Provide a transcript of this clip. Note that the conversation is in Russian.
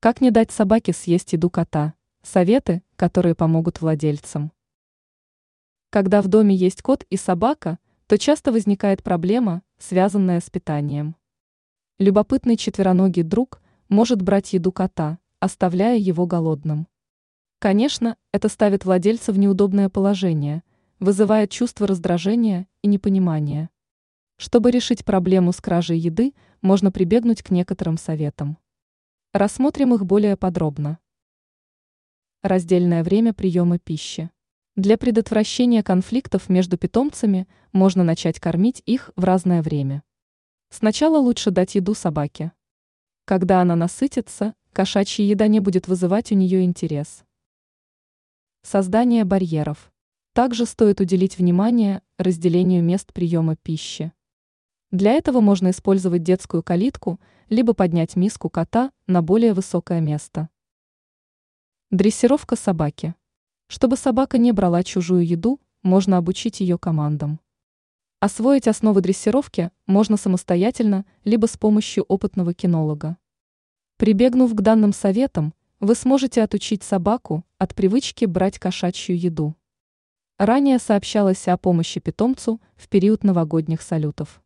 Как не дать собаке съесть еду кота? Советы, которые помогут владельцам. Когда в доме есть кот и собака, то часто возникает проблема, связанная с питанием. Любопытный четвероногий друг может брать еду кота, оставляя его голодным. Конечно, это ставит владельца в неудобное положение, вызывает чувство раздражения и непонимания. Чтобы решить проблему с кражей еды, можно прибегнуть к некоторым советам. Рассмотрим их более подробно. Раздельное время приема пищи. Для предотвращения конфликтов между питомцами можно начать кормить их в разное время. Сначала лучше дать еду собаке. Когда она насытится, кошачья еда не будет вызывать у нее интерес. Создание барьеров. Также стоит уделить внимание разделению мест приема пищи. Для этого можно использовать детскую калитку, либо поднять миску кота на более высокое место. Дрессировка собаки. Чтобы собака не брала чужую еду, можно обучить ее командам. Освоить основы дрессировки можно самостоятельно, либо с помощью опытного кинолога. Прибегнув к данным советам, вы сможете отучить собаку от привычки брать кошачью еду. Ранее сообщалось о помощи питомцу в период новогодних салютов.